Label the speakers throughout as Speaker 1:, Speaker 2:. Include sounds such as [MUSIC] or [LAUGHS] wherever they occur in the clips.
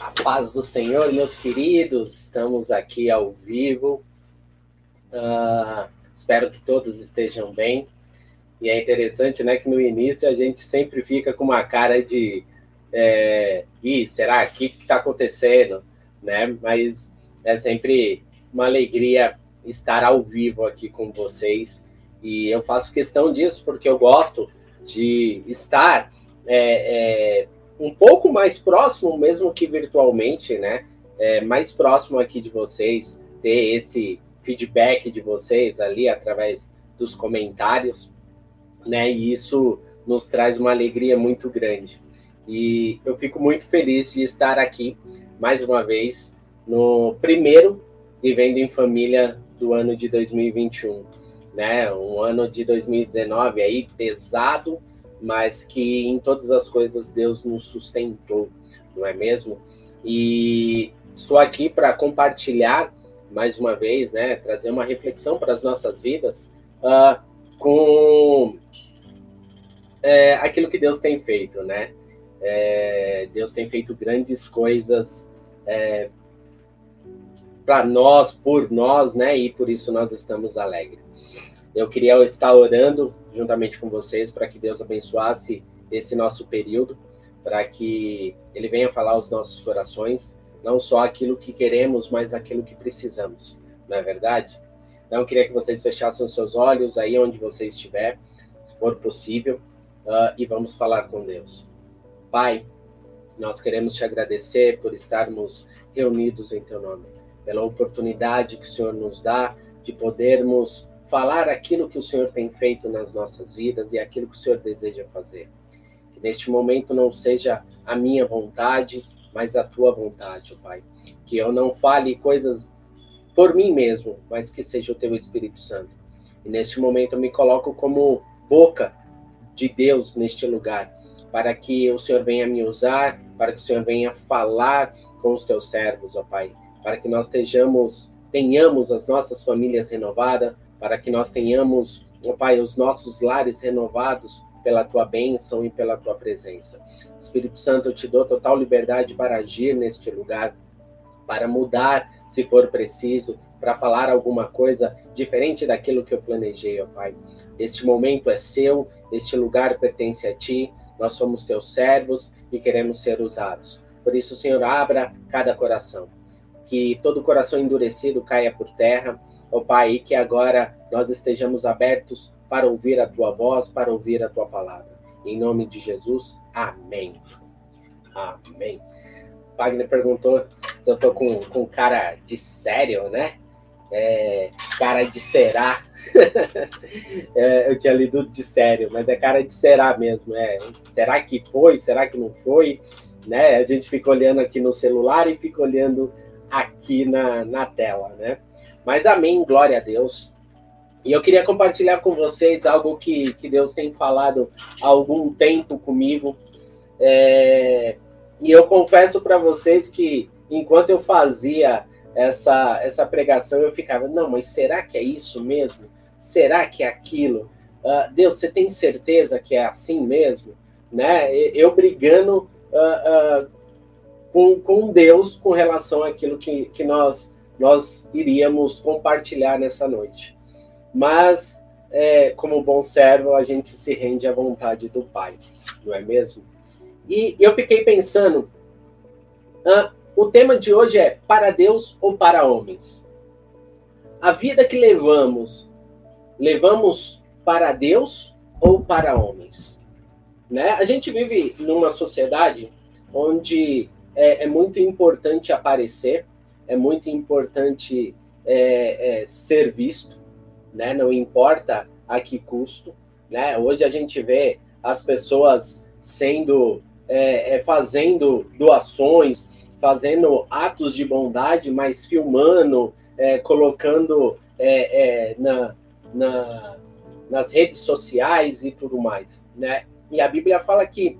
Speaker 1: A paz do Senhor, meus queridos, estamos aqui ao vivo. Uh, espero que todos estejam bem. E é interessante, né, que no início a gente sempre fica com uma cara de, é, Ih, será que está acontecendo, né? Mas é sempre uma alegria estar ao vivo aqui com vocês. E eu faço questão disso porque eu gosto de estar é, é, um pouco mais próximo, mesmo que virtualmente, né? É, mais próximo aqui de vocês, ter esse feedback de vocês ali através dos comentários, né? E isso nos traz uma alegria muito grande. E eu fico muito feliz de estar aqui mais uma vez no primeiro Vivendo em Família do ano de 2021, né? Um ano de 2019 aí pesado, mas que em todas as coisas Deus nos sustentou, não é mesmo? E estou aqui para compartilhar mais uma vez, né, trazer uma reflexão para as nossas vidas uh, com é, aquilo que Deus tem feito, né? É, Deus tem feito grandes coisas é, para nós, por nós, né? E por isso nós estamos alegres. Eu queria estar orando juntamente com vocês para que Deus abençoasse esse nosso período, para que Ele venha falar aos nossos corações, não só aquilo que queremos, mas aquilo que precisamos, não é verdade? Então, eu queria que vocês fechassem os seus olhos aí onde você estiver, se for possível, uh, e vamos falar com Deus. Pai, nós queremos te agradecer por estarmos reunidos em Teu nome, pela oportunidade que o Senhor nos dá de podermos falar aquilo que o Senhor tem feito nas nossas vidas e aquilo que o Senhor deseja fazer. Que neste momento não seja a minha vontade, mas a tua vontade, Pai. Que eu não fale coisas por mim mesmo, mas que seja o teu Espírito Santo. E neste momento eu me coloco como boca de Deus neste lugar, para que o Senhor venha me usar, para que o Senhor venha falar com os teus servos, ó Pai, para que nós estejamos, tenhamos as nossas famílias renovadas, para que nós tenhamos, ó Pai, os nossos lares renovados pela tua bênção e pela tua presença. Espírito Santo, eu te dou total liberdade para agir neste lugar, para mudar se for preciso, para falar alguma coisa diferente daquilo que eu planejei, ó Pai. Este momento é seu, este lugar pertence a ti, nós somos teus servos e queremos ser usados. Por isso, Senhor, abra cada coração. Que todo coração endurecido caia por terra, ó Pai, e que agora nós estejamos abertos para ouvir a tua voz, para ouvir a tua palavra. Em nome de Jesus, amém. Amém. Wagner perguntou se eu tô com, com cara de sério, né? É, cara de será. [LAUGHS] é, eu tinha lido de sério, mas é cara de será mesmo. É, será que foi? Será que não foi? Né? A gente fica olhando aqui no celular e fica olhando aqui na, na tela, né? Mas amém, glória a Deus. E eu queria compartilhar com vocês algo que, que Deus tem falado há algum tempo comigo. É, e eu confesso para vocês que enquanto eu fazia essa, essa pregação, eu ficava, não, mas será que é isso mesmo? Será que é aquilo? Uh, Deus, você tem certeza que é assim mesmo? Né? Eu brigando uh, uh, com, com Deus com relação àquilo que, que nós nós iríamos compartilhar nessa noite. Mas, é, como bom servo, a gente se rende à vontade do Pai, não é mesmo? E eu fiquei pensando, ah, o tema de hoje é para Deus ou para homens? A vida que levamos, levamos para Deus ou para homens? Né? A gente vive numa sociedade onde é, é muito importante aparecer, é muito importante é, é, ser visto, né? Não importa a que custo, né? Hoje a gente vê as pessoas sendo é, é fazendo doações, fazendo atos de bondade, mas filmando, é, colocando é, na, na, nas redes sociais e tudo mais, né? E a Bíblia fala que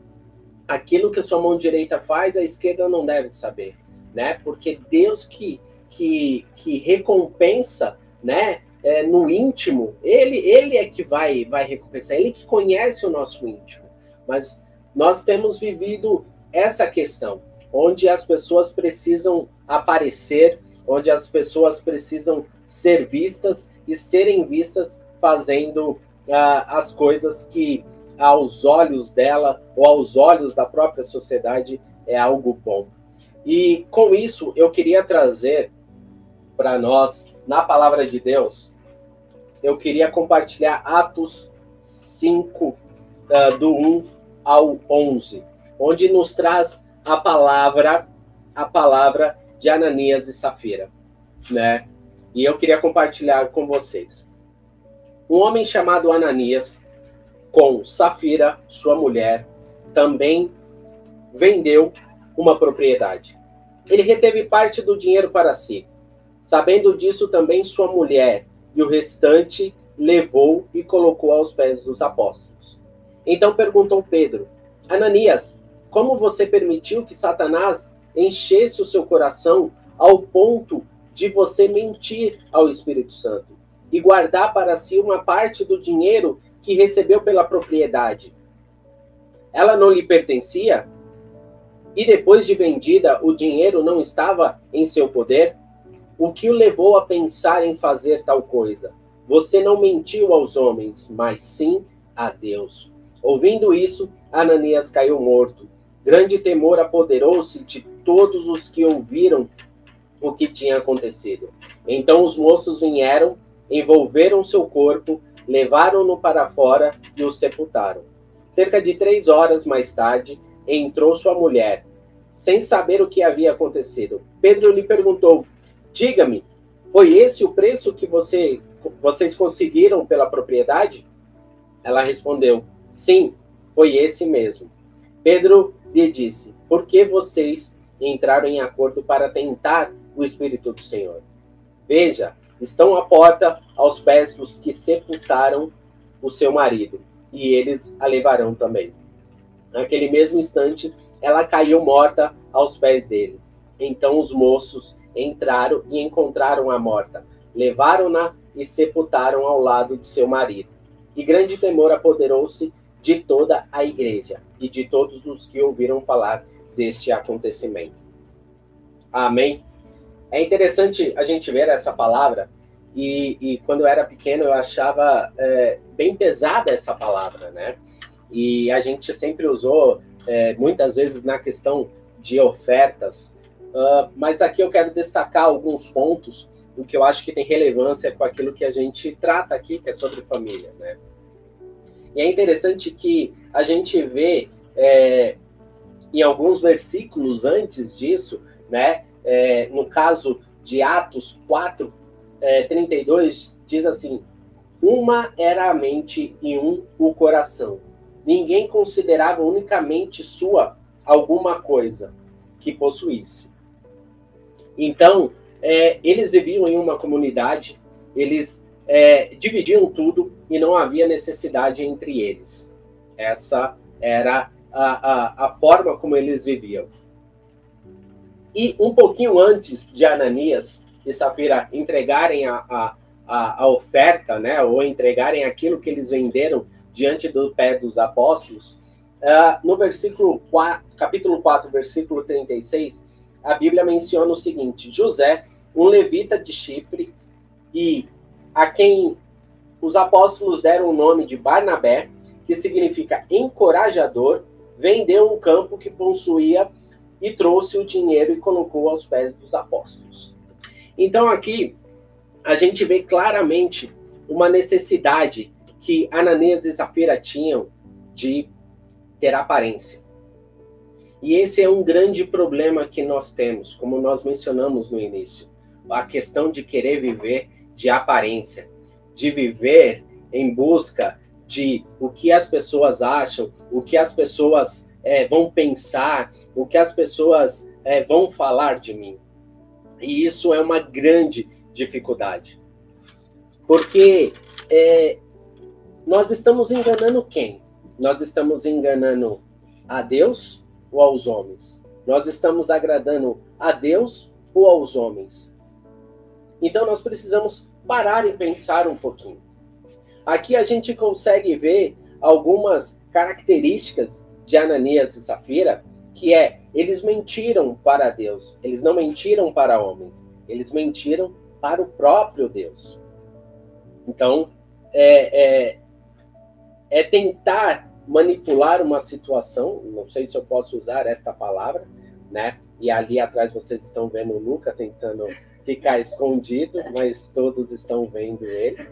Speaker 1: aquilo que a sua mão direita faz, a esquerda não deve saber né? Porque Deus que, que, que recompensa, né? É, no íntimo, ele, ele é que vai, vai recompensar, ele que conhece o nosso íntimo. Mas nós temos vivido essa questão. onde as pessoas precisam aparecer, onde as pessoas precisam ser vistas e serem vistas fazendo uh, as coisas que aos olhos dela ou aos olhos da própria sociedade é algo bom. E com isso eu queria trazer para nós na palavra de Deus, eu queria compartilhar Atos 5 uh, ah, do 1 ao 11, onde nos traz a palavra a palavra de Ananias e Safira, né? E eu queria compartilhar com vocês. Um homem chamado Ananias, com Safira, sua mulher, também vendeu uma propriedade. Ele reteve parte do dinheiro para si. Sabendo disso, também sua mulher e o restante levou e colocou aos pés dos apóstolos. Então perguntou Pedro: Ananias, como você permitiu que Satanás enchesse o seu coração ao ponto de você mentir ao Espírito Santo e guardar para si uma parte do dinheiro que recebeu pela propriedade? Ela não lhe pertencia? E depois de vendida, o dinheiro não estava em seu poder? O que o levou a pensar em fazer tal coisa? Você não mentiu aos homens, mas sim a Deus. Ouvindo isso, Ananias caiu morto. Grande temor apoderou-se de todos os que ouviram o que tinha acontecido. Então os moços vieram, envolveram seu corpo, levaram-no para fora e o sepultaram. Cerca de três horas mais tarde, entrou sua mulher, sem saber o que havia acontecido. Pedro lhe perguntou: Diga-me, foi esse o preço que você, vocês conseguiram pela propriedade? Ela respondeu: Sim, foi esse mesmo. Pedro lhe disse: Por que vocês entraram em acordo para tentar o Espírito do Senhor? Veja, estão à porta aos pés dos que sepultaram o seu marido, e eles a levarão também. Naquele mesmo instante, ela caiu morta aos pés dele. Então os moços entraram e encontraram a morta, levaram-na e sepultaram ao lado de seu marido. E grande temor apoderou-se de toda a igreja e de todos os que ouviram falar deste acontecimento. Amém. É interessante a gente ver essa palavra e, e quando eu era pequeno eu achava é, bem pesada essa palavra, né? E a gente sempre usou é, muitas vezes na questão de ofertas, uh, mas aqui eu quero destacar alguns pontos o que eu acho que tem relevância com aquilo que a gente trata aqui, que é sobre família, né? E é interessante que a gente vê é, em alguns versículos antes disso, né? É, no caso de Atos 4, é, 32, diz assim: Uma era a mente e um o coração. Ninguém considerava unicamente sua alguma coisa que possuísse. Então, é, eles viviam em uma comunidade, eles é, dividiam tudo e não havia necessidade entre eles. Essa era a, a, a forma como eles viviam. E um pouquinho antes de Ananias e Safira entregarem a, a, a, oferta, né, ou entregarem aquilo que eles venderam diante do pé dos apóstolos, uh, no versículo 4, capítulo 4, versículo 36, a Bíblia menciona o seguinte: José, um levita de Chipre, e a quem os apóstolos deram o nome de Barnabé, que significa encorajador, vendeu um campo que possuía e trouxe o dinheiro e colocou aos pés dos apóstolos. Então aqui a gente vê claramente uma necessidade que Ananias e Safira tinham de ter aparência. E esse é um grande problema que nós temos, como nós mencionamos no início, a questão de querer viver de aparência, de viver em busca de o que as pessoas acham, o que as pessoas é, vão pensar, o que as pessoas é, vão falar de mim. E isso é uma grande dificuldade. Porque é, nós estamos enganando quem? Nós estamos enganando a Deus ou aos homens? Nós estamos agradando a Deus ou aos homens? Então nós precisamos parar e pensar um pouquinho. Aqui a gente consegue ver algumas características de Ananias e Safira, que é eles mentiram para Deus, eles não mentiram para homens, eles mentiram para o próprio Deus. Então, é, é, é tentar manipular uma situação, não sei se eu posso usar esta palavra, né? E ali atrás vocês estão vendo o Luca tentando ficar escondido, mas todos estão vendo ele,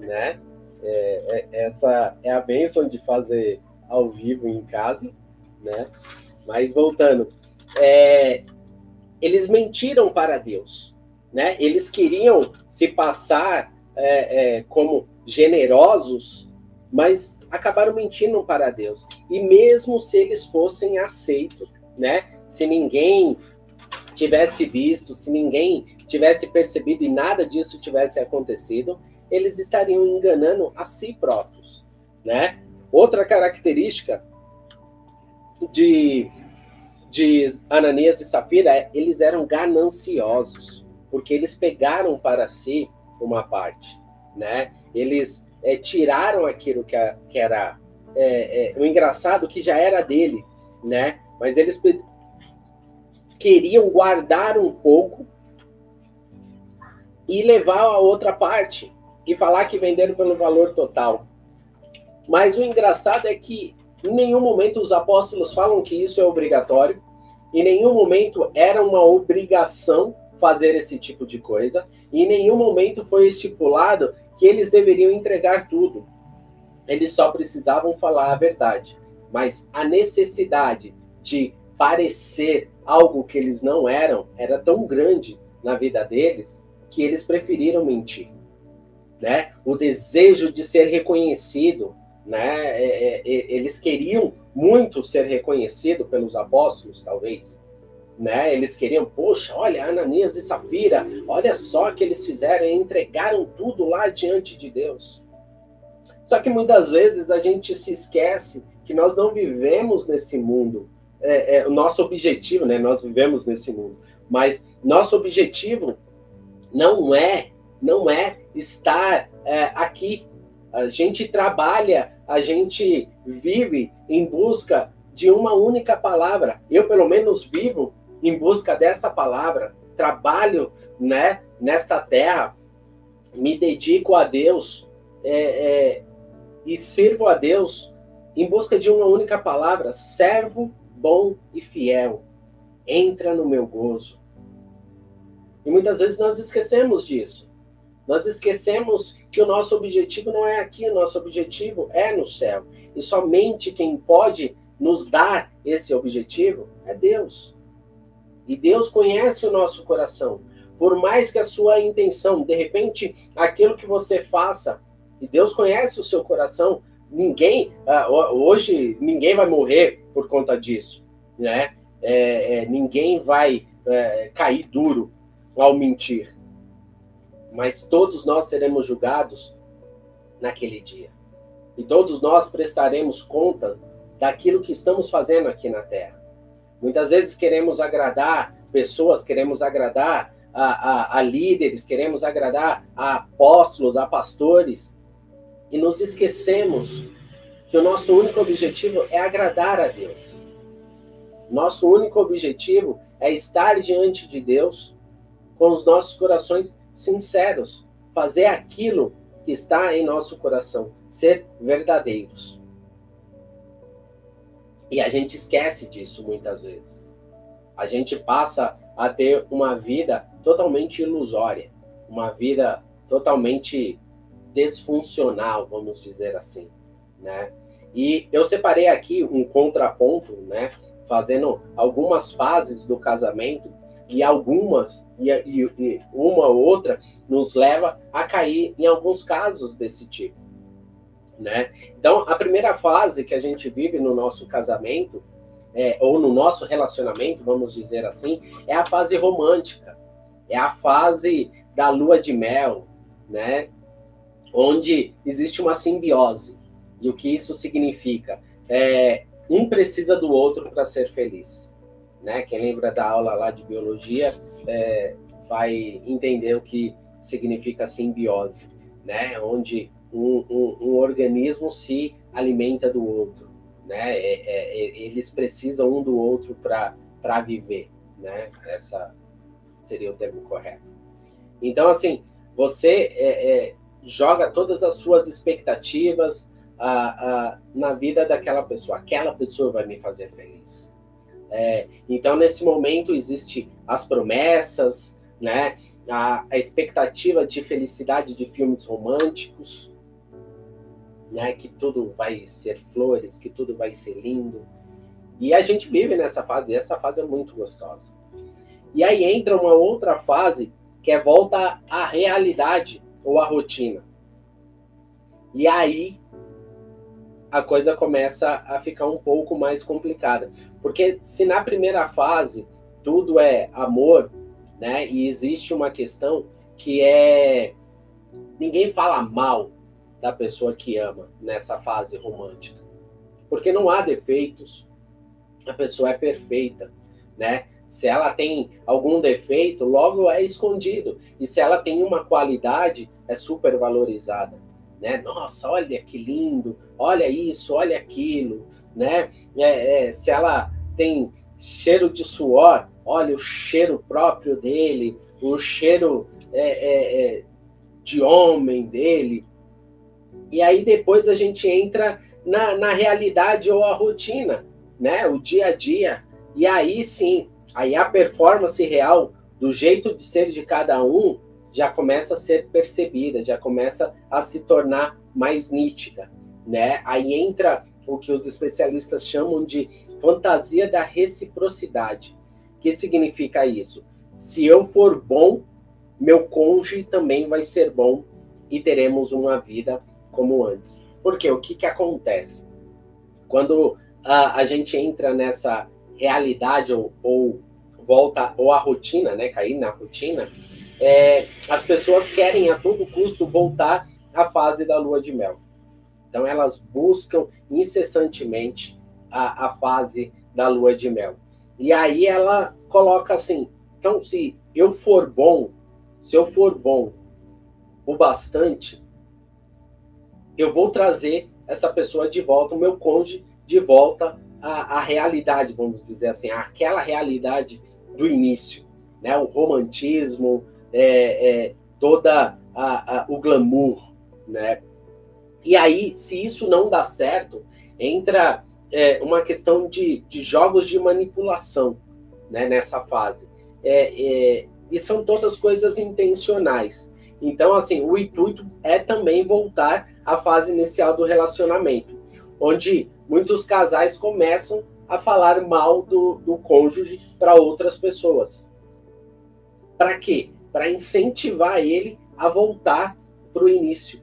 Speaker 1: né? É, é, essa é a bênção de fazer ao vivo em casa, né? Mas voltando, é, eles mentiram para Deus, né? Eles queriam se passar é, é, como generosos, mas acabaram mentindo para Deus. E mesmo se eles fossem aceitos, né? Se ninguém tivesse visto, se ninguém tivesse percebido e nada disso tivesse acontecido, eles estariam enganando a si próprios, né? Outra característica de, de Ananias e Safira é eles eram gananciosos, porque eles pegaram para si uma parte, né? Eles é, tiraram aquilo que, a, que era é, é, o engraçado que já era dele, né? Mas eles queriam guardar um pouco e levar a outra parte e falar que venderam pelo valor total. Mas o engraçado é que em nenhum momento os apóstolos falam que isso é obrigatório, em nenhum momento era uma obrigação fazer esse tipo de coisa, em nenhum momento foi estipulado que eles deveriam entregar tudo. Eles só precisavam falar a verdade. Mas a necessidade de parecer algo que eles não eram era tão grande na vida deles que eles preferiram mentir. Né? O desejo de ser reconhecido, né? É, é, é, eles queriam muito ser reconhecido pelos apóstolos, talvez. Né? Eles queriam, poxa, olha, Ananias e Safira, olha só o que eles fizeram, entregaram tudo lá diante de Deus. Só que muitas vezes a gente se esquece que nós não vivemos nesse mundo. É, é, o nosso objetivo, né? Nós vivemos nesse mundo, mas nosso objetivo não é, não é estar é, aqui. A gente trabalha, a gente vive em busca de uma única palavra. Eu, pelo menos, vivo em busca dessa palavra. Trabalho, né, nesta terra, me dedico a Deus é, é, e sirvo a Deus em busca de uma única palavra: servo bom e fiel. Entra no meu gozo. E muitas vezes nós esquecemos disso. Nós esquecemos que o nosso objetivo não é aqui, o nosso objetivo é no céu. E somente quem pode nos dar esse objetivo é Deus. E Deus conhece o nosso coração. Por mais que a sua intenção, de repente, aquilo que você faça, e Deus conhece o seu coração, ninguém, uh, hoje, ninguém vai morrer por conta disso, né? É, é, ninguém vai é, cair duro ao mentir. Mas todos nós seremos julgados naquele dia. E todos nós prestaremos conta daquilo que estamos fazendo aqui na Terra. Muitas vezes queremos agradar pessoas, queremos agradar a, a, a líderes, queremos agradar a apóstolos, a pastores, e nos esquecemos que o nosso único objetivo é agradar a Deus. Nosso único objetivo é estar diante de Deus com os nossos corações sinceros, fazer aquilo que está em nosso coração, ser verdadeiros. E a gente esquece disso muitas vezes. A gente passa a ter uma vida totalmente ilusória, uma vida totalmente desfuncional, vamos dizer assim, né? E eu separei aqui um contraponto, né, fazendo algumas fases do casamento e algumas, e, e, e uma ou outra, nos leva a cair em alguns casos desse tipo. Né? Então, a primeira fase que a gente vive no nosso casamento, é, ou no nosso relacionamento, vamos dizer assim, é a fase romântica, é a fase da lua de mel, né? onde existe uma simbiose. E o que isso significa? É, um precisa do outro para ser feliz né? Quem lembra da aula lá de biologia é, vai entender o que significa simbiose, né? Onde um, um, um organismo se alimenta do outro, né? É, é, é eles precisam um do outro para viver, né? Essa seria o termo correto. Então, assim, você é, é, joga todas as suas expectativas na vida daquela pessoa. Aquela pessoa vai me fazer feliz. É, então, nesse momento, existe as promessas, né? A, a, expectativa de felicidade de filmes românticos, né? Que tudo vai ser flores, que tudo vai ser lindo. E a gente vive nessa fase, e essa fase é muito gostosa. E aí entra uma outra fase que é volta à realidade ou à rotina. E aí a coisa começa a ficar um pouco mais complicada. Porque se na primeira fase tudo é amor, né? E existe uma questão que é ninguém fala mal da pessoa que ama nessa fase romântica. Porque não há defeitos. A pessoa é perfeita, né? Se ela tem algum defeito, logo é escondido. E se ela tem uma qualidade, é super valorizada né? Nossa, olha que lindo, olha isso, olha aquilo, né? É, é, se ela tem cheiro de suor, olha o cheiro próprio dele, o cheiro é, é, é, de homem dele. E aí depois a gente entra na, na realidade ou a rotina, né? O dia a dia. E aí sim, aí a performance real do jeito de ser de cada um já começa a ser percebida, já começa a se tornar mais nítida, né? Aí entra o que os especialistas chamam de fantasia da reciprocidade. O que significa isso? Se eu for bom, meu cônjuge também vai ser bom e teremos uma vida como antes. Porque o que, que acontece? Quando a, a gente entra nessa realidade ou, ou volta ou a rotina, né, cair na rotina, é, as pessoas querem a todo custo voltar à fase da lua de mel. Então elas buscam incessantemente a, a fase da lua de mel. E aí ela coloca assim: então, se eu for bom, se eu for bom o bastante, eu vou trazer essa pessoa de volta, o meu cônjuge de volta à, à realidade, vamos dizer assim, àquela realidade do início, né? O romantismo, é, é, toda a, a, o glamour, né? E aí, se isso não dá certo, entra é, uma questão de, de jogos de manipulação né, nessa fase. É, é, e são todas coisas intencionais. Então, assim, o intuito é também voltar à fase inicial do relacionamento, onde muitos casais começam a falar mal do, do cônjuge para outras pessoas. Para quê? para incentivar ele a voltar para o início,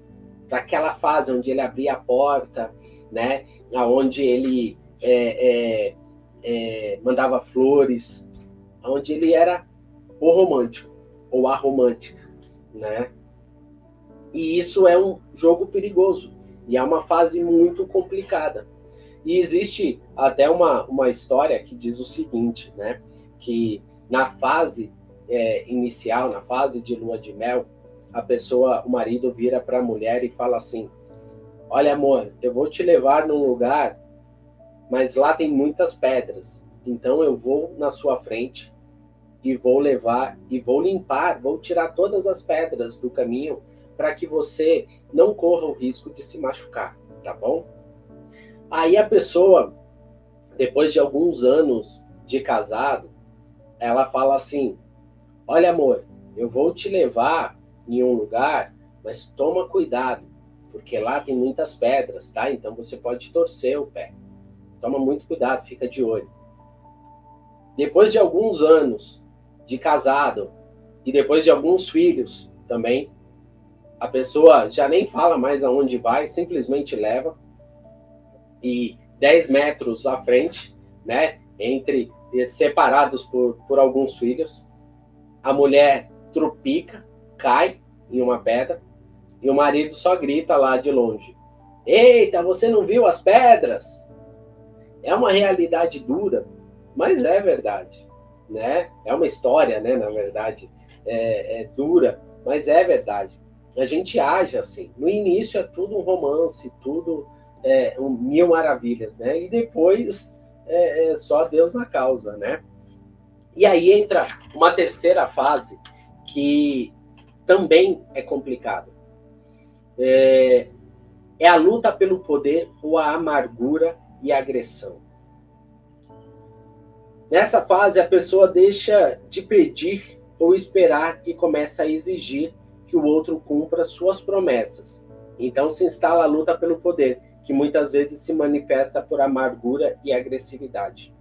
Speaker 1: para aquela fase onde ele abria a porta, né? Onde ele é, é, é, mandava flores, onde ele era o romântico ou a romântica, né? E isso é um jogo perigoso e é uma fase muito complicada. E existe até uma, uma história que diz o seguinte, né? Que na fase é, inicial, na fase de lua de mel, a pessoa, o marido vira para a mulher e fala assim: Olha, amor, eu vou te levar num lugar, mas lá tem muitas pedras. Então eu vou na sua frente e vou levar e vou limpar, vou tirar todas as pedras do caminho para que você não corra o risco de se machucar, tá bom? Aí a pessoa, depois de alguns anos de casado, ela fala assim: Olha, amor, eu vou te levar em um lugar, mas toma cuidado, porque lá tem muitas pedras, tá? Então você pode torcer o pé. Toma muito cuidado, fica de olho. Depois de alguns anos de casado e depois de alguns filhos também, a pessoa já nem fala mais aonde vai, simplesmente leva. E 10 metros à frente, né, entre separados por, por alguns filhos, a mulher trupica, cai em uma pedra, e o marido só grita lá de longe: Eita, você não viu as pedras? É uma realidade dura, mas é verdade, né? É uma história, né? Na verdade, é, é dura, mas é verdade. A gente age assim. No início é tudo um romance, tudo é, um mil maravilhas, né? E depois é, é só Deus na causa, né? E aí entra uma terceira fase que também é complicada. É, é a luta pelo poder ou a amargura e a agressão. Nessa fase, a pessoa deixa de pedir ou esperar e começa a exigir que o outro cumpra suas promessas. Então se instala a luta pelo poder, que muitas vezes se manifesta por amargura e agressividade.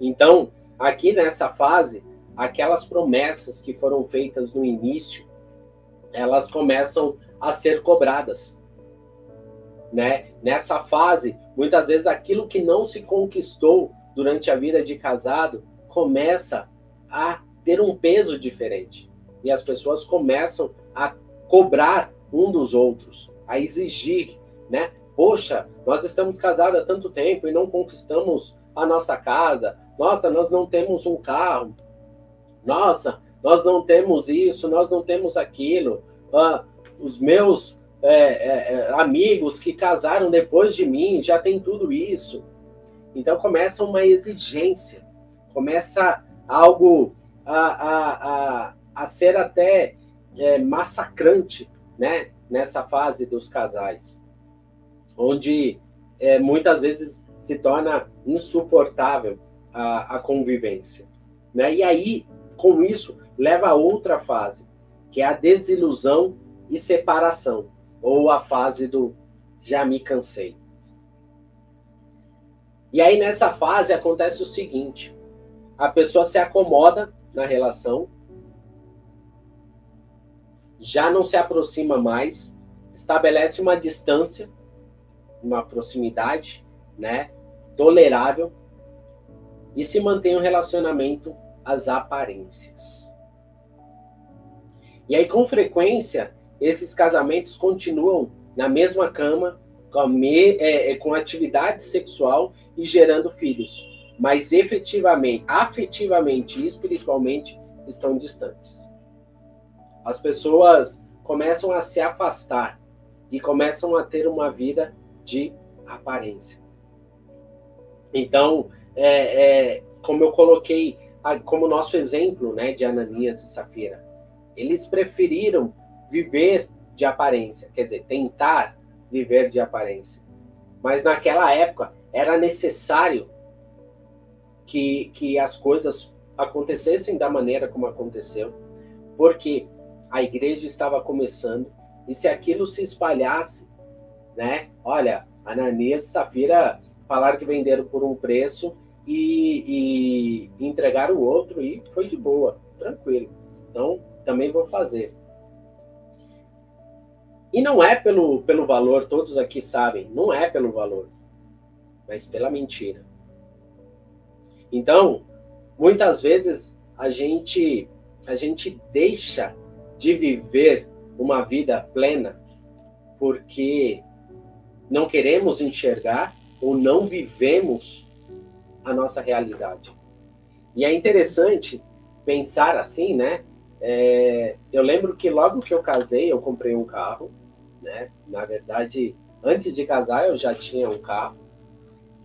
Speaker 1: Então, aqui nessa fase, aquelas promessas que foram feitas no início, elas começam a ser cobradas. Né? Nessa fase, muitas vezes aquilo que não se conquistou durante a vida de casado começa a ter um peso diferente. E as pessoas começam a cobrar um dos outros, a exigir, né? Poxa, nós estamos casados há tanto tempo e não conquistamos a nossa casa. Nossa, nós não temos um carro. Nossa, nós não temos isso, nós não temos aquilo. Ah, os meus é, é, é amigos que casaram depois de mim já têm tudo isso. Então começa uma exigência, começa algo a, a, a, a ser até é, massacrante né, nessa fase dos casais, onde é, muitas vezes se torna insuportável a, a convivência. Né? E aí, com isso, leva a outra fase, que é a desilusão e separação, ou a fase do já me cansei. E aí, nessa fase, acontece o seguinte: a pessoa se acomoda na relação, já não se aproxima mais, estabelece uma distância, uma proximidade, né, tolerável e se mantém um relacionamento às aparências. E aí, com frequência, esses casamentos continuam na mesma cama, com, me, é, é, com atividade sexual e gerando filhos, mas efetivamente, afetivamente e espiritualmente estão distantes. As pessoas começam a se afastar e começam a ter uma vida de aparência. Então, é, é, como eu coloquei como nosso exemplo né, de Ananias e Safira, eles preferiram viver de aparência, quer dizer, tentar viver de aparência. Mas naquela época era necessário que, que as coisas acontecessem da maneira como aconteceu, porque a igreja estava começando e se aquilo se espalhasse, né? Olha, Ananias e Safira falaram que venderam por um preço e, e entregaram o outro e foi de boa, tranquilo. Então, também vou fazer. E não é pelo, pelo valor, todos aqui sabem, não é pelo valor, mas pela mentira. Então, muitas vezes a gente a gente deixa de viver uma vida plena porque não queremos enxergar ou não vivemos a nossa realidade. E é interessante pensar assim, né? É, eu lembro que logo que eu casei, eu comprei um carro né? Na verdade, antes de casar eu já tinha um carro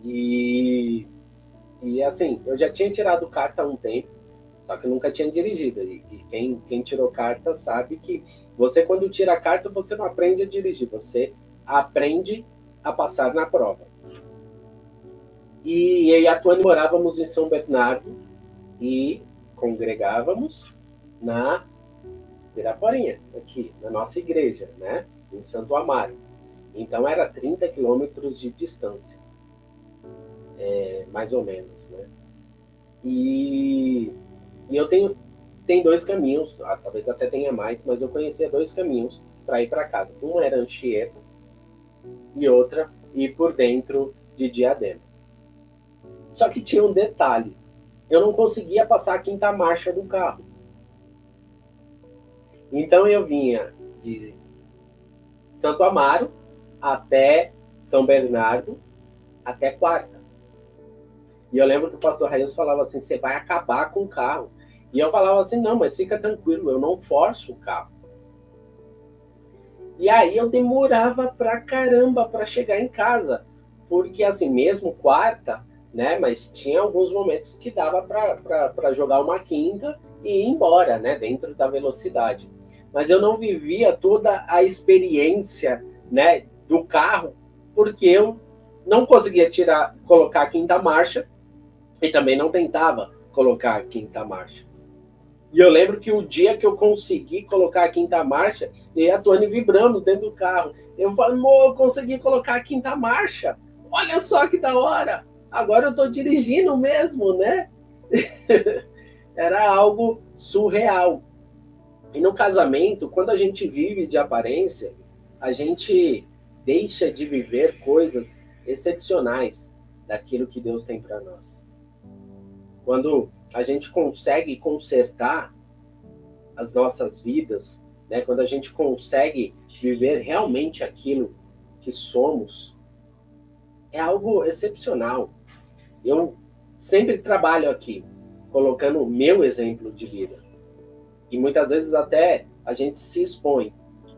Speaker 1: e e assim, eu já tinha tirado carta há um tempo, só que eu nunca tinha dirigido. E, e quem, quem tirou carta sabe que você, quando tira a carta, você não aprende a dirigir, você aprende a passar na prova. E eu e a Tuane morávamos em São Bernardo e congregávamos na Piraporinha, aqui, na nossa igreja, né? Em Santo Amaro. Então era 30 quilômetros de distância, é, mais ou menos, né? E, e eu tenho tem dois caminhos, ah, talvez até tenha mais, mas eu conhecia dois caminhos para ir para casa. Um era Anchieta e outra ir por dentro de Diadema. Só que tinha um detalhe: eu não conseguia passar a quinta marcha do carro. Então eu vinha de Santo Amaro até São Bernardo, até quarta. E eu lembro que o pastor Raios falava assim: você vai acabar com o carro. E eu falava assim: não, mas fica tranquilo, eu não forço o carro. E aí eu demorava pra caramba para chegar em casa, porque assim, mesmo quarta, né? Mas tinha alguns momentos que dava para jogar uma quinta e ir embora, né? Dentro da velocidade. Mas eu não vivia toda a experiência, né? Do carro, porque eu não conseguia tirar, colocar a quinta marcha e também não tentava colocar a quinta marcha. E eu lembro que o dia que eu consegui colocar a quinta marcha, e a Tony vibrando dentro do carro. Eu amor, eu consegui colocar a quinta marcha. Olha só que da hora. Agora eu estou dirigindo mesmo, né? [LAUGHS] Era algo surreal. E no casamento, quando a gente vive de aparência, a gente deixa de viver coisas excepcionais daquilo que Deus tem para nós. Quando a gente consegue consertar as nossas vidas, né? quando a gente consegue viver realmente aquilo que somos, é algo excepcional. Eu sempre trabalho aqui colocando o meu exemplo de vida. E muitas vezes até a gente se expõe,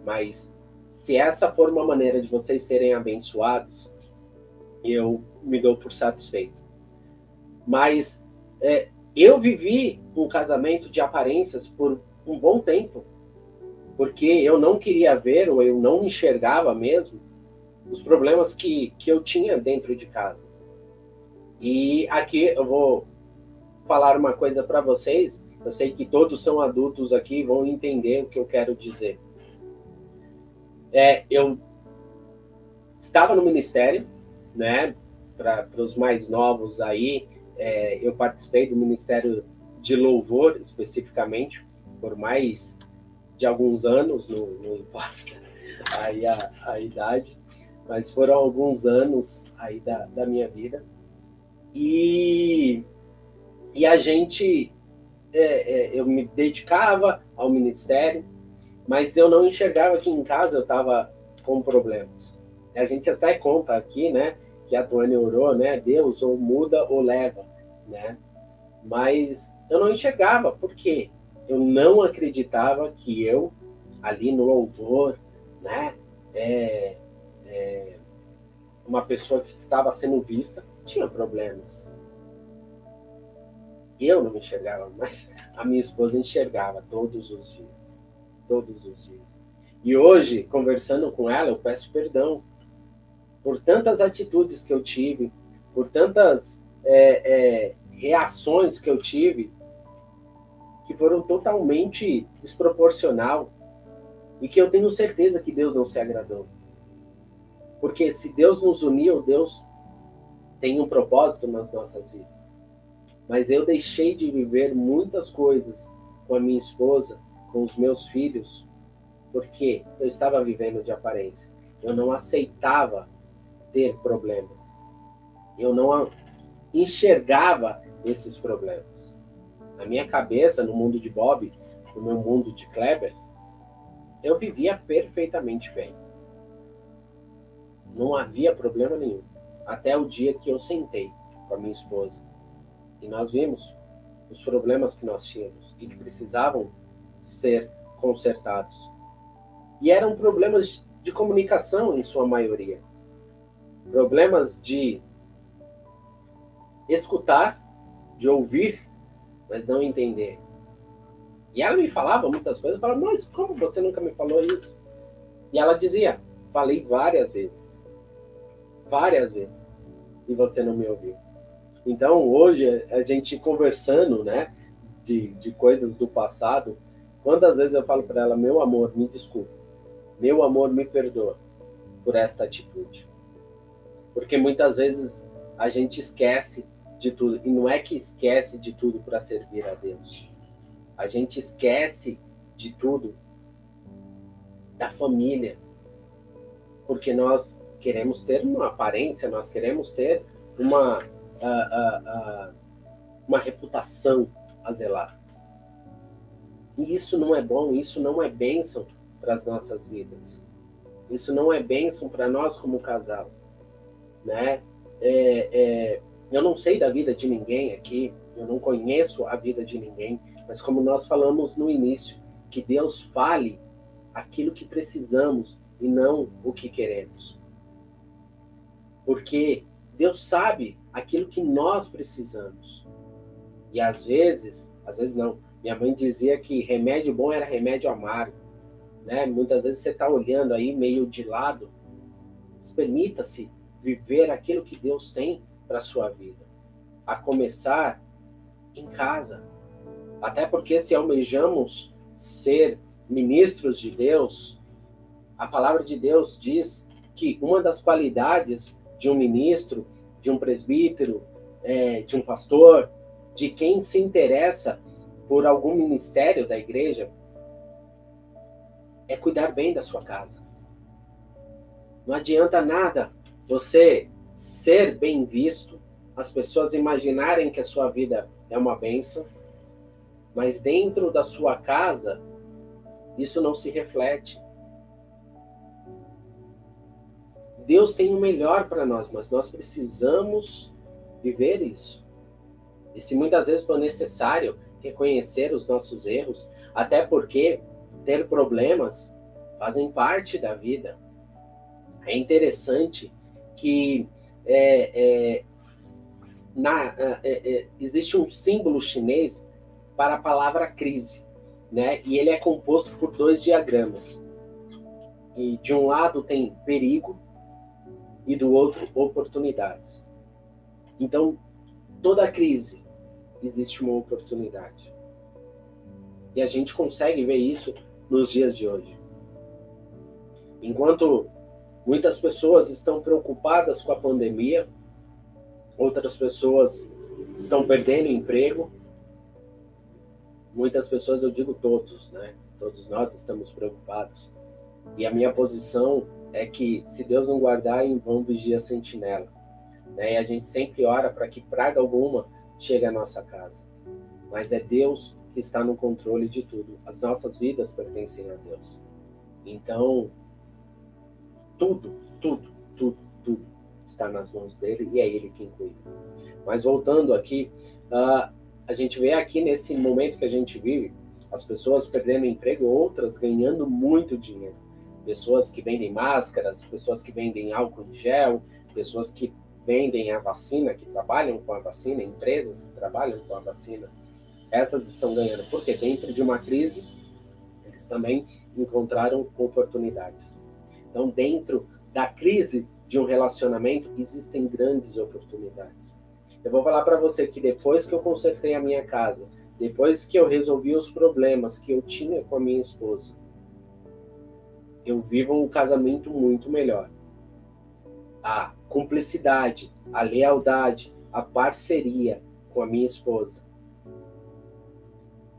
Speaker 1: mas se essa for uma maneira de vocês serem abençoados, eu me dou por satisfeito. Mas é, eu vivi um casamento de aparências por um bom tempo, porque eu não queria ver, ou eu não enxergava mesmo, os problemas que, que eu tinha dentro de casa. E aqui eu vou falar uma coisa para vocês. Eu sei que todos são adultos aqui vão entender o que eu quero dizer. É, eu estava no ministério, né? Para os mais novos aí, é, eu participei do Ministério de Louvor, especificamente, por mais de alguns anos, não, não importa [LAUGHS] aí a, a, idade, mas foram alguns anos aí da, da minha vida. E, e a gente, é, é, eu me dedicava ao ministério, mas eu não enxergava que em casa eu estava com problemas. A gente até conta aqui, né, que a Tuane orou, né, Deus ou muda ou leva né? Mas eu não enxergava, por quê? Eu não acreditava que eu, ali no louvor, né? É, é, uma pessoa que estava sendo vista tinha problemas. Eu não enxergava, mas [LAUGHS] a minha esposa enxergava todos os dias. Todos os dias. E hoje, conversando com ela, eu peço perdão por tantas atitudes que eu tive, por tantas é, é, reações que eu tive que foram totalmente desproporcional e que eu tenho certeza que Deus não se agradou. Porque se Deus nos uniu, Deus tem um propósito nas nossas vidas. Mas eu deixei de viver muitas coisas com a minha esposa, com os meus filhos, porque eu estava vivendo de aparência. Eu não aceitava ter problemas. Eu não enxergava esses problemas. Na minha cabeça, no mundo de Bob, no meu mundo de Kleber, eu vivia perfeitamente bem. Não havia problema nenhum. Até o dia que eu sentei com a minha esposa e nós vimos os problemas que nós tínhamos e que precisavam ser consertados. E eram problemas de comunicação em sua maioria. Problemas de escutar de ouvir, mas não entender. E ela me falava muitas coisas, eu falava, mas como você nunca me falou isso? E ela dizia, falei várias vezes. Várias vezes. E você não me ouviu. Então, hoje, a gente conversando, né, de, de coisas do passado, quantas vezes eu falo para ela, meu amor, me desculpe. Meu amor, me perdoa por esta atitude. Porque muitas vezes a gente esquece de tudo. E não é que esquece de tudo para servir a Deus. A gente esquece de tudo da família. Porque nós queremos ter uma aparência, nós queremos ter uma, uma reputação a zelar. E isso não é bom, isso não é bênção para as nossas vidas. Isso não é bênção para nós como casal. Né? É, é, eu não sei da vida de ninguém aqui, eu não conheço a vida de ninguém, mas como nós falamos no início, que Deus fale aquilo que precisamos e não o que queremos. Porque Deus sabe aquilo que nós precisamos. E às vezes, às vezes não, minha mãe dizia que remédio bom era remédio amargo. Né? Muitas vezes você está olhando aí meio de lado. Permita-se viver aquilo que Deus tem para sua vida. A começar em casa. Até porque se almejamos ser ministros de Deus, a palavra de Deus diz que uma das qualidades de um ministro, de um presbítero, é, de um pastor, de quem se interessa por algum ministério da igreja, é cuidar bem da sua casa. Não adianta nada você ser bem visto, as pessoas imaginarem que a sua vida é uma benção, mas dentro da sua casa isso não se reflete. Deus tem o melhor para nós, mas nós precisamos viver isso. E se muitas vezes for necessário reconhecer os nossos erros, até porque ter problemas fazem parte da vida. É interessante que é, é, na, é, é, existe um símbolo chinês para a palavra crise, né? E ele é composto por dois diagramas. E de um lado tem perigo e do outro oportunidades. Então, toda crise existe uma oportunidade. E a gente consegue ver isso nos dias de hoje. Enquanto muitas pessoas estão preocupadas com a pandemia, outras pessoas estão perdendo emprego. Muitas pessoas, eu digo todos, né? Todos nós estamos preocupados. E a minha posição é que se Deus não guardar, em vão vigia a sentinela. Né? E a gente sempre ora para que praga alguma chegue à nossa casa. Mas é Deus que está no controle de tudo. As nossas vidas pertencem a Deus. Então, tudo, tudo, tudo, tudo está nas mãos dele e é ele quem cuida. Mas voltando aqui, uh, a gente vê aqui nesse momento que a gente vive, as pessoas perdendo emprego, outras ganhando muito dinheiro. Pessoas que vendem máscaras, pessoas que vendem álcool em gel, pessoas que vendem a vacina, que trabalham com a vacina, empresas que trabalham com a vacina essas estão ganhando, porque dentro de uma crise, eles também encontraram oportunidades. Então, dentro da crise de um relacionamento, existem grandes oportunidades. Eu vou falar para você que depois que eu consertei a minha casa, depois que eu resolvi os problemas que eu tinha com a minha esposa, eu vivo um casamento muito melhor. A cumplicidade, a lealdade, a parceria com a minha esposa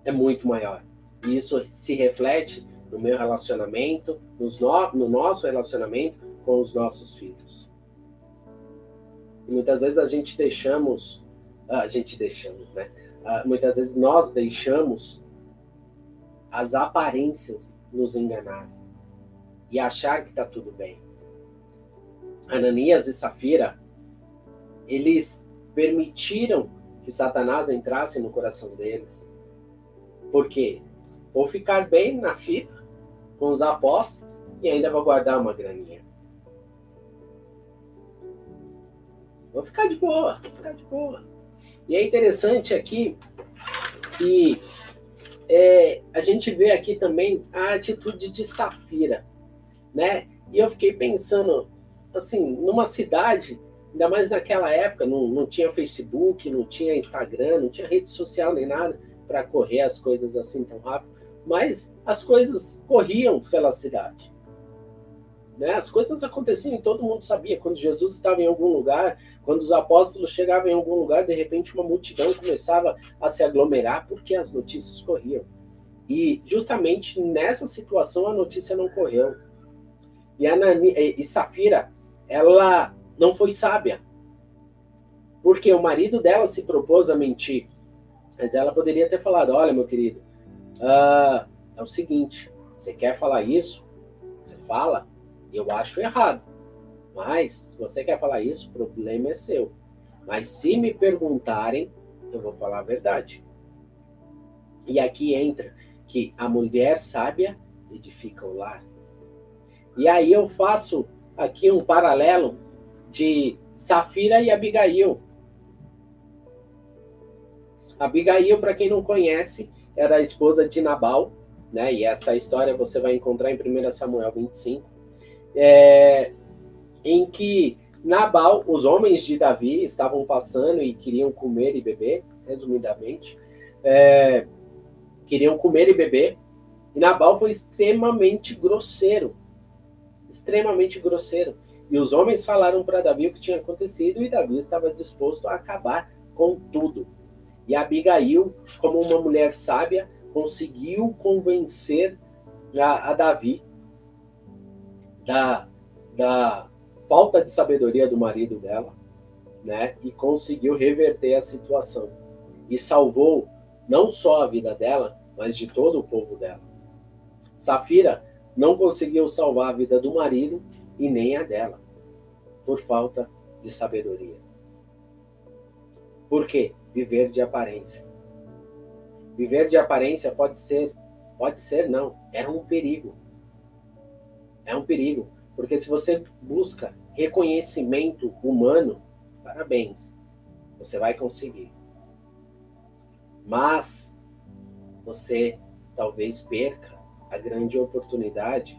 Speaker 1: é muito maior. E isso se reflete no meu relacionamento, no, no nosso relacionamento com os nossos filhos. E muitas vezes a gente deixamos, a gente deixamos, né? Muitas vezes nós deixamos as aparências nos enganar e achar que está tudo bem. Ananias e Safira, eles permitiram que Satanás entrasse no coração deles porque vou ficar bem na fita com os apóstolos e ainda vou guardar uma graninha. Vou ficar de boa, vou ficar de boa. E é interessante aqui que é, a gente vê aqui também a atitude de Safira, né? E eu fiquei pensando, assim, numa cidade, ainda mais naquela época, não, não tinha Facebook, não tinha Instagram, não tinha rede social nem nada para correr as coisas assim tão rápido, mas as coisas corriam pela cidade. Né? As coisas aconteciam e todo mundo sabia. Quando Jesus estava em algum lugar, quando os apóstolos chegavam em algum lugar, de repente uma multidão começava a se aglomerar porque as notícias corriam. E justamente nessa situação a notícia não correu. E, Anani, e Safira, ela não foi sábia. Porque o marido dela se propôs a mentir. Mas ela poderia ter falado: olha, meu querido, uh, é o seguinte, você quer falar isso? Você fala, eu acho errado. Mas, se você quer falar isso, o problema é seu. Mas se me perguntarem, eu vou falar a verdade. E aqui entra que a mulher sábia edifica o lar. E aí eu faço aqui um paralelo de Safira e Abigail. Abigail, para quem não conhece, era a esposa de Nabal, né? E essa história você vai encontrar em 1 Samuel 25, é, em que Nabal, os homens de Davi estavam passando e queriam comer e beber, resumidamente, é, queriam comer e beber, e Nabal foi extremamente grosseiro, extremamente grosseiro. E os homens falaram para Davi o que tinha acontecido e Davi estava disposto a acabar com tudo. E Abigail, como uma mulher sábia, conseguiu convencer a, a Davi da, da falta de sabedoria do marido dela, né? E conseguiu reverter a situação. E salvou não só a vida dela, mas de todo o povo dela. Safira não conseguiu salvar a vida do marido e nem a dela, por falta de sabedoria. Por quê? Viver de aparência. Viver de aparência pode ser, pode ser não, é um perigo. É um perigo, porque se você busca reconhecimento humano, parabéns, você vai conseguir. Mas você talvez perca a grande oportunidade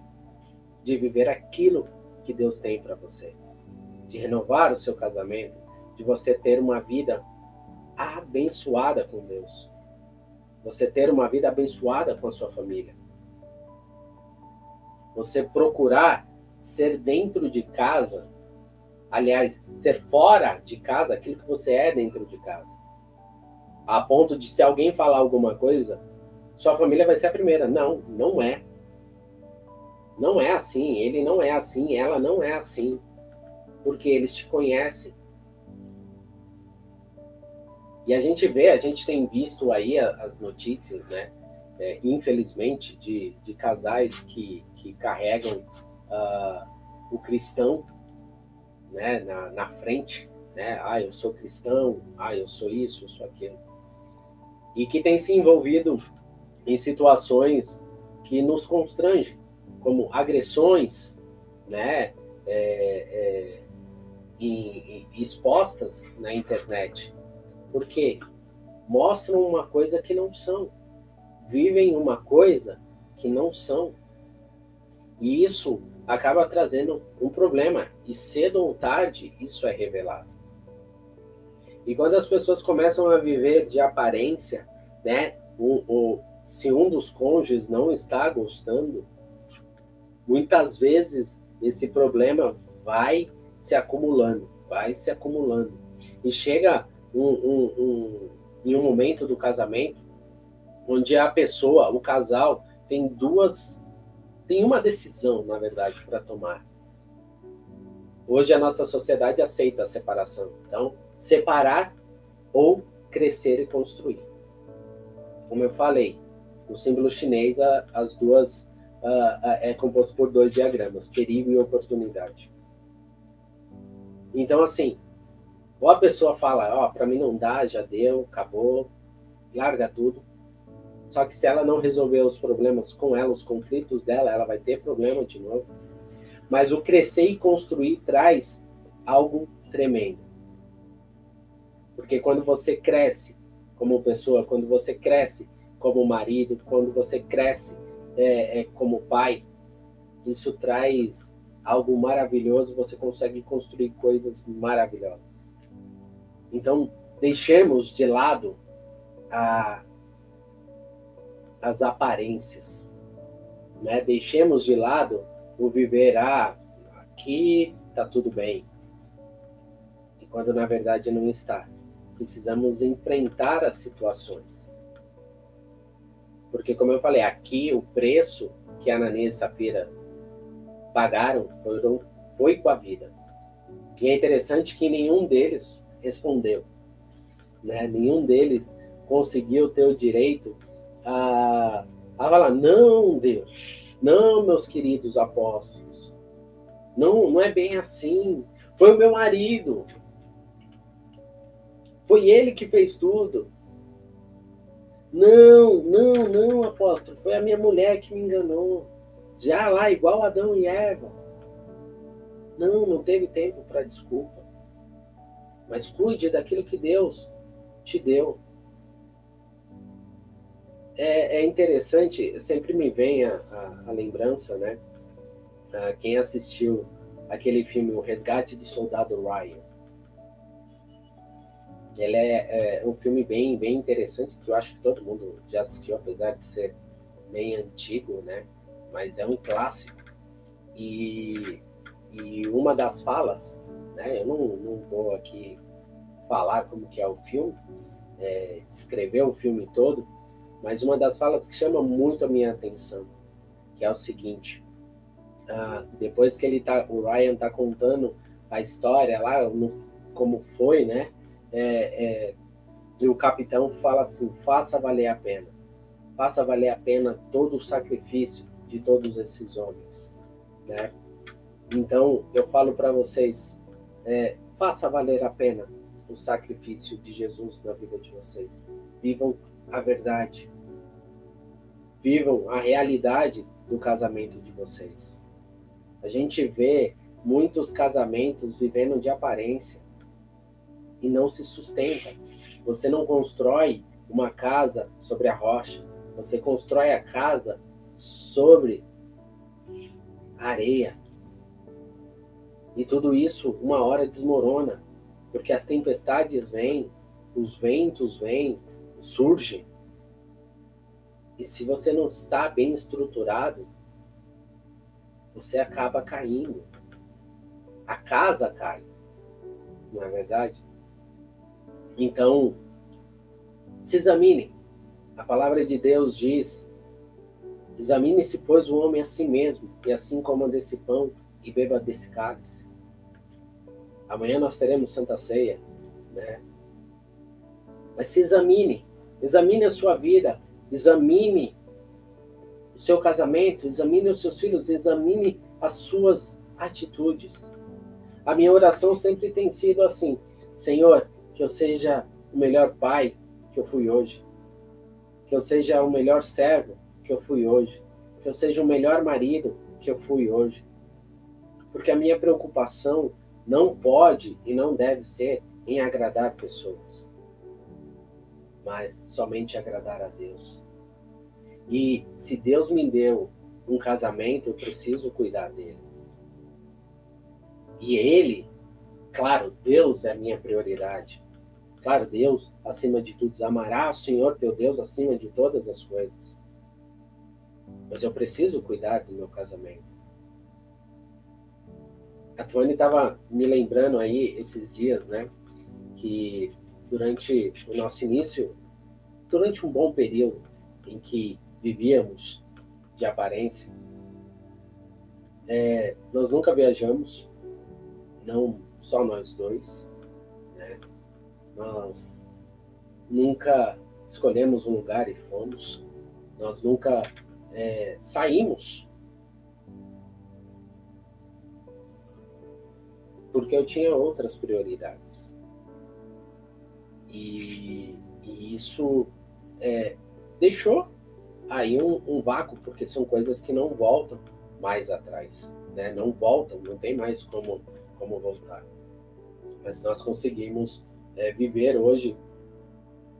Speaker 1: de viver aquilo que Deus tem para você, de renovar o seu casamento, de você ter uma vida abençoada com Deus, você ter uma vida abençoada com a sua família, você procurar ser dentro de casa, aliás, ser fora de casa aquilo que você é dentro de casa. A ponto de se alguém falar alguma coisa, sua família vai ser a primeira. Não, não é. Não é assim. Ele não é assim, ela não é assim. Porque eles te conhecem. E a gente vê, a gente tem visto aí as notícias, né? É, infelizmente, de, de casais que, que carregam uh, o cristão né, na, na frente, né? Ah, eu sou cristão, ah, eu sou isso, eu sou aquilo. E que tem se envolvido em situações que nos constrangem, como agressões, né? É, é, e, e expostas na internet. Porque mostram uma coisa que não são, vivem uma coisa que não são. E isso acaba trazendo um problema. E cedo ou tarde isso é revelado. E quando as pessoas começam a viver de aparência, né? O, o, se um dos cônjuges não está gostando, muitas vezes esse problema vai se acumulando, vai se acumulando. E chega um, um, um, em um momento do casamento onde a pessoa, o casal, tem duas tem uma decisão, na verdade, para tomar. Hoje a nossa sociedade aceita a separação. Então, separar ou crescer e construir. Como eu falei, no símbolo chinês, as duas uh, é composto por dois diagramas, perigo e oportunidade. Então, assim, ou a pessoa fala, ó, oh, para mim não dá, já deu, acabou, larga tudo. Só que se ela não resolver os problemas com ela, os conflitos dela, ela vai ter problema de novo. Mas o crescer e construir traz algo tremendo. Porque quando você cresce como pessoa, quando você cresce como marido, quando você cresce é, é, como pai, isso traz algo maravilhoso, você consegue construir coisas maravilhosas. Então, deixemos de lado a, as aparências. Né? Deixemos de lado o viver, ah, aqui está tudo bem. E quando na verdade não está. Precisamos enfrentar as situações. Porque, como eu falei, aqui o preço que Ananias e Safira pagaram foram, foi com a vida. E é interessante que nenhum deles respondeu. Né? Nenhum deles conseguiu ter o direito a, a falar: não, Deus, não, meus queridos apóstolos, não, não é bem assim. Foi o meu marido, foi ele que fez tudo. Não, não, não, apóstolo, foi a minha mulher que me enganou. Já lá, igual Adão e Eva. Não, não teve tempo para desculpa. Mas cuide daquilo que Deus te deu. é, é interessante, sempre me vem a, a, a lembrança, né? Uh, quem assistiu aquele filme O Resgate do Soldado Ryan. Ele é, é, um filme bem, bem interessante, que eu acho que todo mundo já assistiu, apesar de ser bem antigo, né? Mas é um clássico. E, e uma das falas, né? Eu não, não vou aqui falar como que é o filme, é, descrever o filme todo, mas uma das falas que chama muito a minha atenção, que é o seguinte: ah, depois que ele tá, o Ryan tá contando a história lá, no, como foi, né? É, é, o capitão fala assim: faça valer a pena, faça valer a pena todo o sacrifício de todos esses homens, né? Então eu falo para vocês, é, faça valer a pena o sacrifício de Jesus na vida de vocês. Vivam a verdade. Vivam a realidade do casamento de vocês. A gente vê muitos casamentos vivendo de aparência e não se sustenta. Você não constrói uma casa sobre a rocha, você constrói a casa sobre a areia. E tudo isso uma hora desmorona, porque as tempestades vêm, os ventos vêm, surgem. E se você não está bem estruturado, você acaba caindo. A casa cai, não é verdade? Então, se examine. A palavra de Deus diz: examine-se, pois, o homem a si mesmo, e assim coma desse pão e beba desse cálice. Amanhã nós teremos Santa Ceia, né? Mas se examine, examine a sua vida, examine o seu casamento, examine os seus filhos, examine as suas atitudes. A minha oração sempre tem sido assim: Senhor, que eu seja o melhor pai que eu fui hoje, que eu seja o melhor servo que eu fui hoje, que eu seja o melhor marido que eu fui hoje. Porque a minha preocupação não pode e não deve ser em agradar pessoas, mas somente agradar a Deus. E se Deus me deu um casamento, eu preciso cuidar dele. E ele, claro, Deus é a minha prioridade. Claro, Deus, acima de tudo, amará o Senhor teu Deus acima de todas as coisas. Mas eu preciso cuidar do meu casamento. A Tuane estava me lembrando aí esses dias, né? Que durante o nosso início, durante um bom período em que vivíamos de aparência. É, nós nunca viajamos, não só nós dois. Nós nunca escolhemos um lugar e fomos. Nós nunca é, saímos. Porque eu tinha outras prioridades. E, e isso é, deixou aí um, um vácuo, porque são coisas que não voltam mais atrás, né? Não voltam, não tem mais como, como voltar. Mas nós conseguimos é, viver hoje,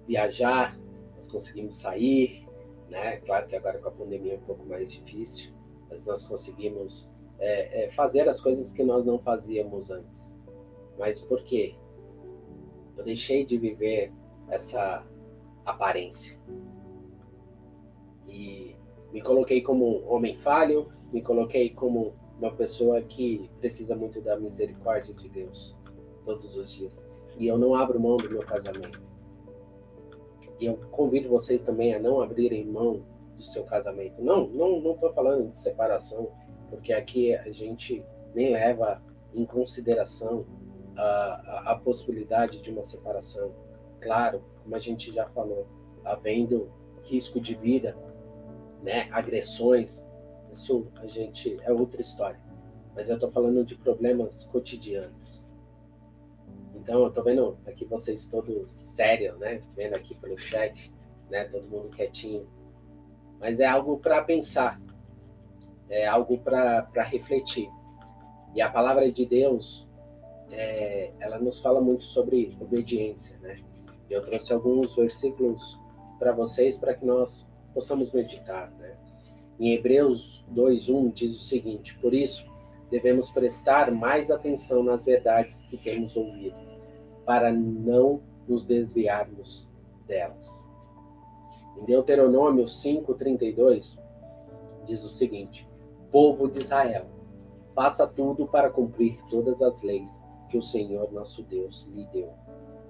Speaker 1: viajar, nós conseguimos sair, né? Claro que agora com a pandemia é um pouco mais difícil, mas nós conseguimos é, é, fazer as coisas que nós não fazíamos antes. Mas por quê? Eu deixei de viver essa aparência, e me coloquei como um homem falho, me coloquei como uma pessoa que precisa muito da misericórdia de Deus todos os dias. E eu não abro mão do meu casamento. E eu convido vocês também a não abrirem mão do seu casamento. Não, não, não estou falando de separação, porque aqui a gente nem leva em consideração a, a, a possibilidade de uma separação. Claro, como a gente já falou, havendo risco de vida, né, agressões, isso a gente é outra história. Mas eu estou falando de problemas cotidianos. Então eu estou vendo aqui vocês todos sérios, né, vendo aqui pelo chat, né, todo mundo quietinho. Mas é algo para pensar, é algo para refletir. E a palavra de Deus, é, ela nos fala muito sobre obediência, né? Eu trouxe alguns versículos para vocês para que nós possamos meditar. Né? Em Hebreus 2,1 diz o seguinte: Por isso, devemos prestar mais atenção nas verdades que temos ouvido, para não nos desviarmos delas. Em Deuteronômio 5,32 diz o seguinte: Povo de Israel, faça tudo para cumprir todas as leis que o Senhor nosso Deus lhe deu.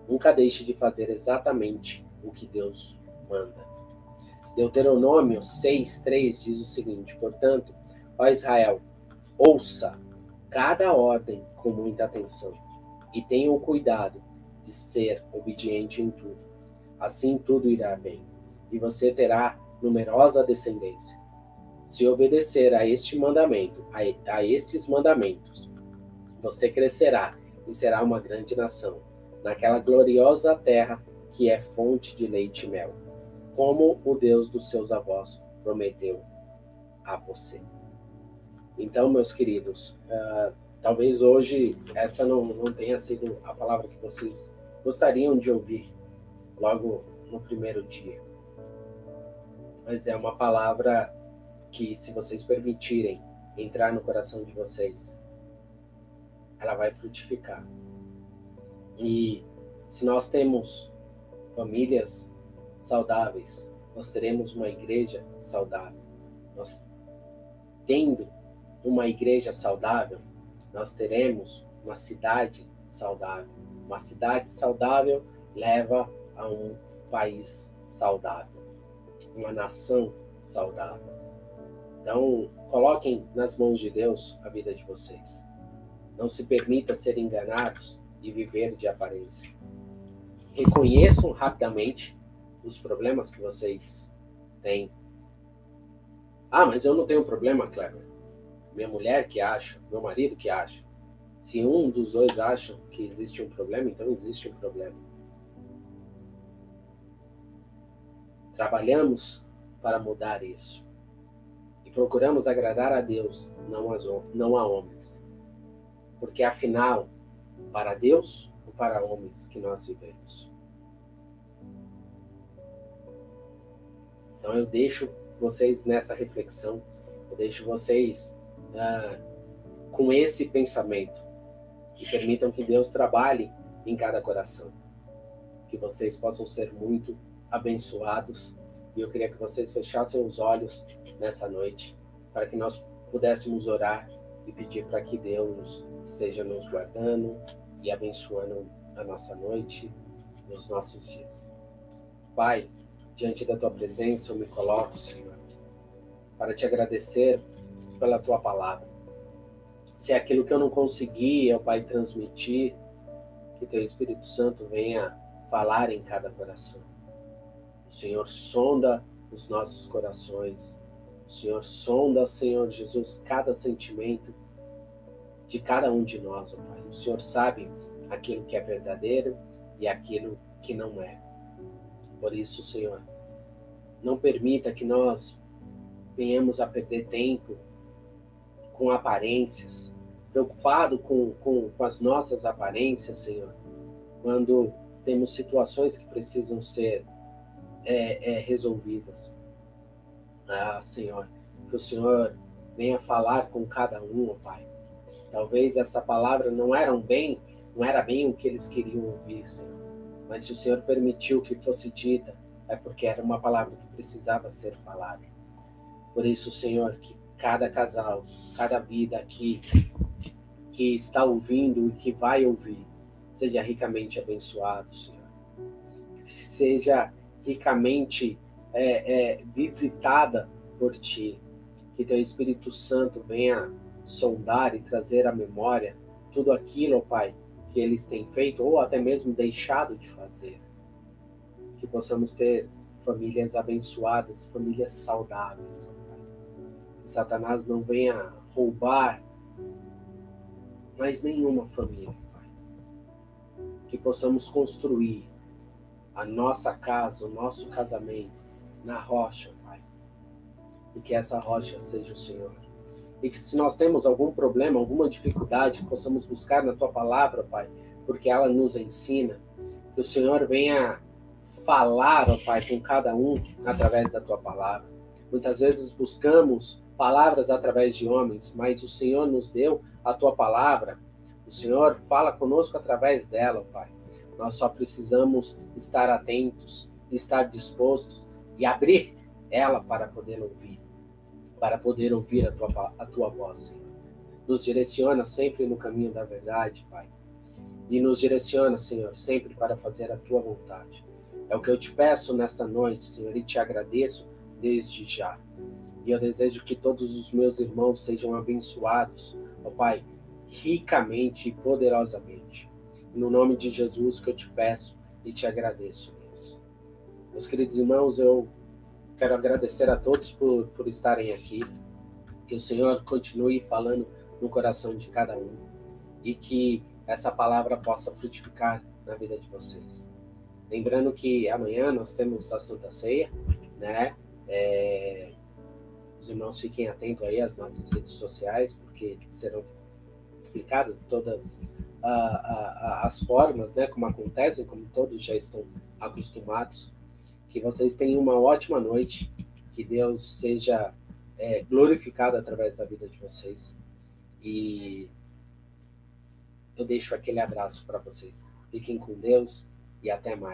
Speaker 1: Nunca deixe de fazer exatamente o que Deus manda. Deuteronômio 6,3 diz o seguinte: Portanto, ó Israel, ouça cada ordem com muita atenção e tenha o cuidado de ser obediente em tudo. Assim tudo irá bem e você terá numerosa descendência. Se obedecer a este mandamento, a, a estes mandamentos, você crescerá e será uma grande nação, naquela gloriosa terra que é fonte de leite e mel, como o Deus dos seus avós prometeu a você. Então, meus queridos, uh, talvez hoje essa não, não tenha sido a palavra que vocês gostariam de ouvir logo no primeiro dia. Mas é uma palavra que, se vocês permitirem entrar no coração de vocês, ela vai frutificar. E se nós temos famílias saudáveis, nós teremos uma igreja saudável. Nós tendo uma igreja saudável, nós teremos uma cidade saudável. Uma cidade saudável leva a um país saudável, uma nação saudável. Então, coloquem nas mãos de Deus a vida de vocês. Não se permita ser enganados e viver de aparência. Reconheçam rapidamente os problemas que vocês têm. Ah, mas eu não tenho problema, Cleber minha mulher que acha, meu marido que acha. Se um dos dois acha que existe um problema, então existe um problema. Trabalhamos para mudar isso. E procuramos agradar a Deus, não, as, não a homens. Porque afinal, para Deus ou para homens que nós vivemos? Então eu deixo vocês nessa reflexão, eu deixo vocês ah, com esse pensamento e permitam que Deus trabalhe em cada coração. Que vocês possam ser muito abençoados. E eu queria que vocês fechassem os olhos nessa noite para que nós pudéssemos orar e pedir para que Deus esteja nos guardando e abençoando a nossa noite e os nossos dias. Pai, diante da tua presença eu me coloco, Senhor, para te agradecer pela tua palavra. Se é aquilo que eu não consegui, o Pai, transmitir, que teu Espírito Santo venha falar em cada coração. O Senhor sonda os nossos corações. O Senhor sonda, Senhor Jesus, cada sentimento de cada um de nós, ó Pai. O Senhor sabe aquilo que é verdadeiro e aquilo que não é. Por isso, Senhor, não permita que nós venhamos a perder tempo com aparências, preocupado com, com, com as nossas aparências, Senhor, quando temos situações que precisam ser é, é, resolvidas. Ah, Senhor, que o Senhor venha falar com cada um, ó Pai. Talvez essa palavra não era bem, não era bem o que eles queriam ouvir, Senhor. Mas se o Senhor permitiu que fosse dita, é porque era uma palavra que precisava ser falada. Por isso, Senhor, que cada casal, cada vida aqui que está ouvindo e que vai ouvir, seja ricamente abençoado, Senhor. Seja ricamente é, é, visitada por Ti. Que Teu Espírito Santo venha sondar e trazer à memória tudo aquilo, Pai, que eles têm feito ou até mesmo deixado de fazer. Que possamos ter famílias abençoadas, famílias saudáveis Satanás não venha roubar mais nenhuma família, Pai. Que possamos construir a nossa casa, o nosso casamento na rocha, Pai. E que essa rocha seja o Senhor. E que se nós temos algum problema, alguma dificuldade, possamos buscar na tua palavra, Pai, porque ela nos ensina. Que o Senhor venha falar, ó Pai, com cada um através da tua palavra. Muitas vezes buscamos palavras através de homens, mas o Senhor nos deu a tua palavra. O Senhor fala conosco através dela, Pai. Nós só precisamos estar atentos, estar dispostos e abrir ela para poder ouvir, para poder ouvir a tua, a tua voz, Senhor. Nos direciona sempre no caminho da verdade, Pai. E nos direciona, Senhor, sempre para fazer a tua vontade. É o que eu te peço nesta noite, Senhor, e te agradeço desde já. E eu desejo que todos os meus irmãos sejam abençoados, ó Pai, ricamente e poderosamente. No nome de Jesus que eu te peço e te agradeço, Deus. Meus queridos irmãos, eu quero agradecer a todos por, por estarem aqui. Que o Senhor continue falando no coração de cada um e que essa palavra possa frutificar na vida de vocês. Lembrando que amanhã nós temos a Santa Ceia, né? É... Os irmãos fiquem atentos aí às nossas redes sociais, porque serão explicadas todas a, a, as formas, né? Como acontecem, como todos já estão acostumados. Que vocês tenham uma ótima noite, que Deus seja é, glorificado através da vida de vocês. E eu deixo aquele abraço para vocês. Fiquem com Deus e até mais.